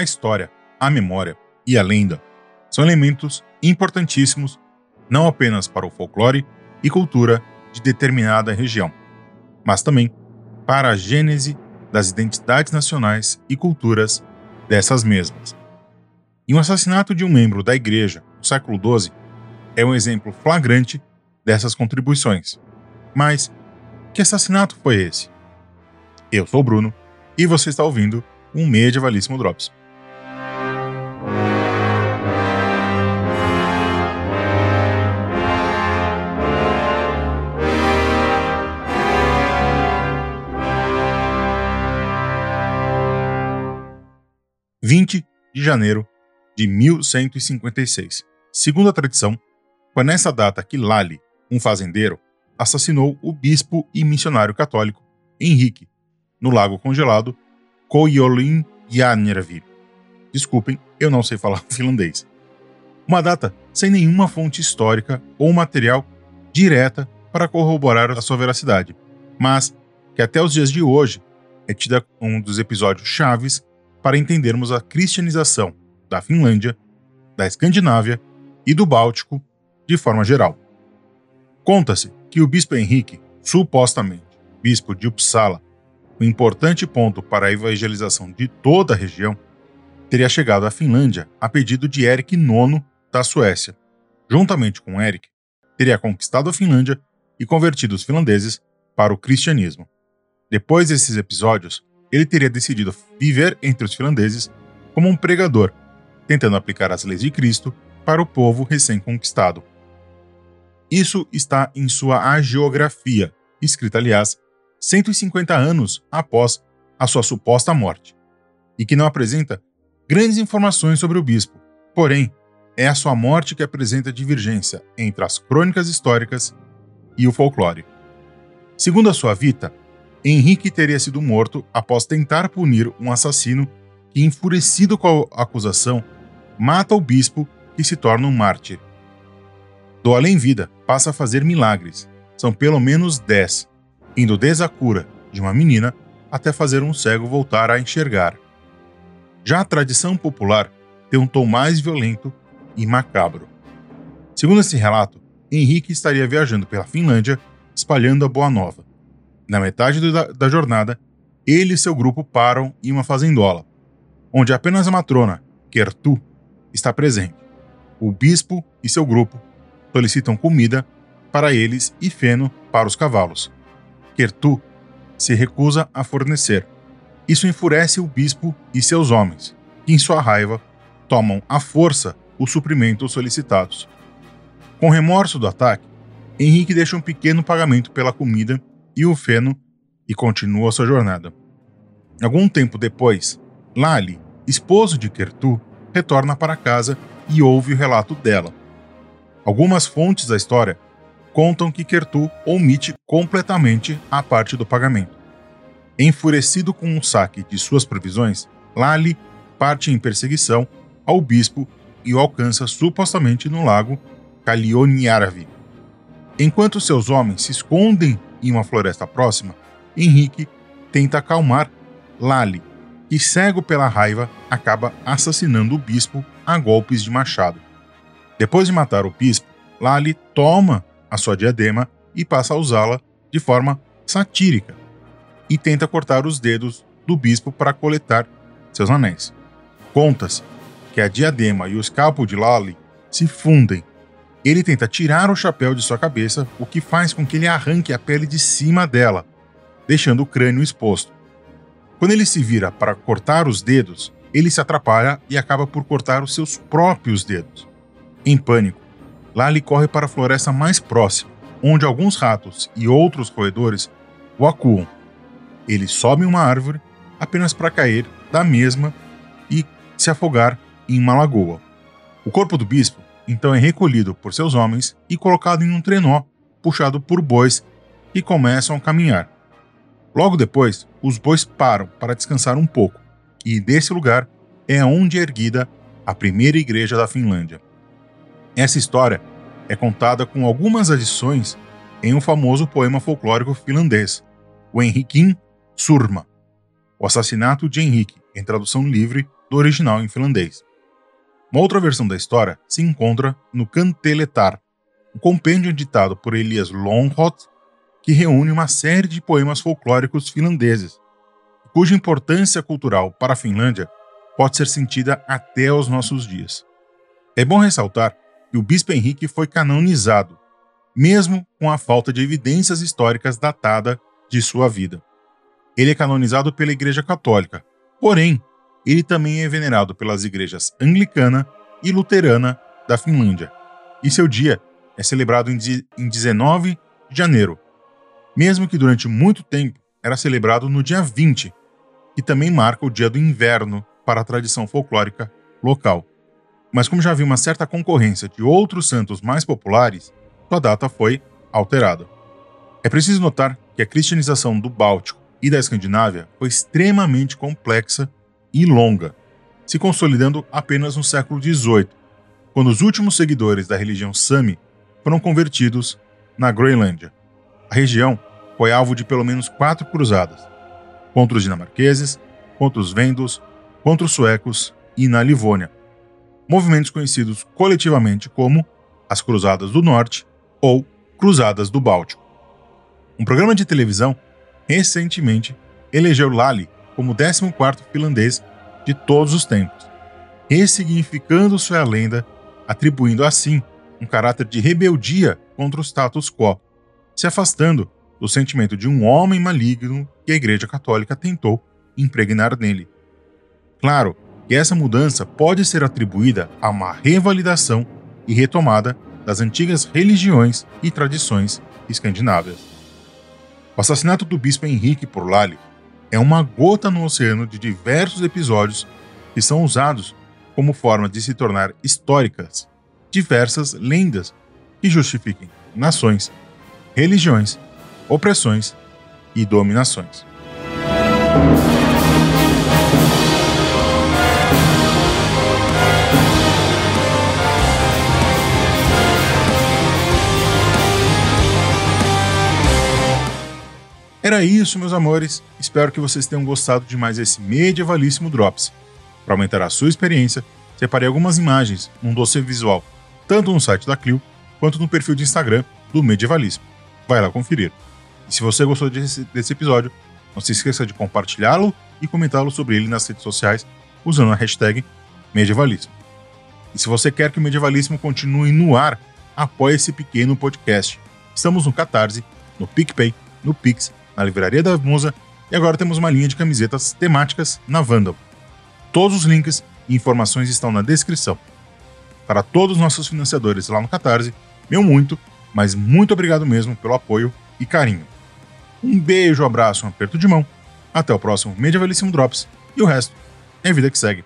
a história, a memória e a lenda são elementos importantíssimos não apenas para o folclore e cultura de determinada região, mas também para a gênese das identidades nacionais e culturas dessas mesmas. E o assassinato de um membro da Igreja no século XII é um exemplo flagrante dessas contribuições. Mas que assassinato foi esse? Eu sou o Bruno e você está ouvindo um Medievalíssimo Drops. De janeiro de 1156. Segundo a tradição, foi nessa data que Lali, um fazendeiro, assassinou o bispo e missionário católico Henrique, no lago congelado Koyolinjärvi. Desculpem, eu não sei falar finlandês. Uma data sem nenhuma fonte histórica ou material direta para corroborar a sua veracidade, mas que até os dias de hoje é tida um dos episódios chaves para entendermos a cristianização da Finlândia, da Escandinávia e do Báltico de forma geral. Conta-se que o bispo Henrique, supostamente bispo de Uppsala, um importante ponto para a evangelização de toda a região, teria chegado à Finlândia a pedido de Erik IX da Suécia. Juntamente com Erik, teria conquistado a Finlândia e convertido os finlandeses para o cristianismo. Depois desses episódios, ele teria decidido viver entre os finlandeses como um pregador, tentando aplicar as leis de Cristo para o povo recém-conquistado. Isso está em sua hagiografia, escrita, aliás, 150 anos após a sua suposta morte, e que não apresenta grandes informações sobre o bispo. Porém, é a sua morte que apresenta divergência entre as crônicas históricas e o folclore. Segundo a sua Vita, Henrique teria sido morto após tentar punir um assassino que, enfurecido com a acusação, mata o bispo que se torna um mártir. Do além-vida passa a fazer milagres. São pelo menos dez, indo desde a cura de uma menina até fazer um cego voltar a enxergar. Já a tradição popular tem um tom mais violento e macabro. Segundo esse relato, Henrique estaria viajando pela Finlândia espalhando a boa nova. Na metade da, da jornada, ele e seu grupo param em uma fazendola, onde apenas a matrona, Kertu, está presente. O bispo e seu grupo solicitam comida para eles e feno para os cavalos. Kertu se recusa a fornecer. Isso enfurece o bispo e seus homens, que, em sua raiva, tomam à força os suprimentos solicitados. Com remorso do ataque, Henrique deixa um pequeno pagamento pela comida e o feno e continua sua jornada. Algum tempo depois, Lali, esposo de Kertu, retorna para casa e ouve o relato dela. Algumas fontes da história contam que Kertu omite completamente a parte do pagamento. Enfurecido com o saque de suas provisões, Lali parte em perseguição ao bispo e o alcança supostamente no lago Kalioniaravi. Enquanto seus homens se escondem em uma floresta próxima, Henrique tenta acalmar Lali, que cego pela raiva acaba assassinando o bispo a golpes de machado. Depois de matar o bispo, Lali toma a sua diadema e passa a usá-la de forma satírica e tenta cortar os dedos do bispo para coletar seus anéis. Conta-se que a diadema e o escalpo de Lali se fundem. Ele tenta tirar o chapéu de sua cabeça, o que faz com que ele arranque a pele de cima dela, deixando o crânio exposto. Quando ele se vira para cortar os dedos, ele se atrapalha e acaba por cortar os seus próprios dedos. Em pânico, Lali corre para a floresta mais próxima, onde alguns ratos e outros roedores o acuam. Ele sobe uma árvore apenas para cair da mesma e se afogar em uma lagoa. O corpo do bispo então é recolhido por seus homens e colocado em um trenó puxado por bois que começam a caminhar. Logo depois, os bois param para descansar um pouco, e desse lugar é onde é erguida a primeira igreja da Finlândia. Essa história é contada com algumas adições em um famoso poema folclórico finlandês, o Henrikin Surma, o assassinato de Henrique, em tradução livre, do original em finlandês. Uma outra versão da história se encontra no Kanteletar, um compêndio ditado por Elias Longhot, que reúne uma série de poemas folclóricos finlandeses, cuja importância cultural para a Finlândia pode ser sentida até aos nossos dias. É bom ressaltar que o bispo Henrique foi canonizado, mesmo com a falta de evidências históricas datadas de sua vida. Ele é canonizado pela Igreja Católica, porém, ele também é venerado pelas igrejas anglicana e luterana da Finlândia, e seu dia é celebrado em 19 de janeiro, mesmo que durante muito tempo era celebrado no dia 20, que também marca o dia do inverno para a tradição folclórica local. Mas como já havia uma certa concorrência de outros santos mais populares, sua data foi alterada. É preciso notar que a cristianização do Báltico e da Escandinávia foi extremamente complexa e longa, se consolidando apenas no século XVIII, quando os últimos seguidores da religião Sami foram convertidos na Groenlândia. A região foi alvo de pelo menos quatro cruzadas, contra os dinamarqueses, contra os vendos, contra os suecos e na Livônia, movimentos conhecidos coletivamente como as Cruzadas do Norte ou Cruzadas do Báltico. Um programa de televisão recentemente elegeu Lali como o 14º finlandês de todos os tempos, ressignificando sua lenda, atribuindo assim um caráter de rebeldia contra o status quo, se afastando do sentimento de um homem maligno que a Igreja Católica tentou impregnar nele. Claro que essa mudança pode ser atribuída a uma revalidação e retomada das antigas religiões e tradições escandinavas. O assassinato do bispo Henrique por Lali é uma gota no oceano de diversos episódios que são usados como forma de se tornar históricas diversas lendas que justifiquem nações, religiões, opressões e dominações. Era isso, meus amores. Espero que vocês tenham gostado de mais esse medievalíssimo Drops. Para aumentar a sua experiência, separei algumas imagens num dossiê visual, tanto no site da Clio quanto no perfil de Instagram do Medievalismo. Vai lá conferir. E se você gostou desse, desse episódio, não se esqueça de compartilhá-lo e comentá-lo sobre ele nas redes sociais usando a hashtag Medievalismo. E se você quer que o Medievalismo continue no ar, apoie esse pequeno podcast. Estamos no Catarse, no PicPay, no Pix na Livraria da Musa e agora temos uma linha de camisetas temáticas na Vandal. Todos os links e informações estão na descrição. Para todos os nossos financiadores lá no Catarse, meu muito, mas muito obrigado mesmo pelo apoio e carinho. Um beijo, um abraço, um aperto de mão. Até o próximo Medievalíssimo Drops e o resto é vida que segue.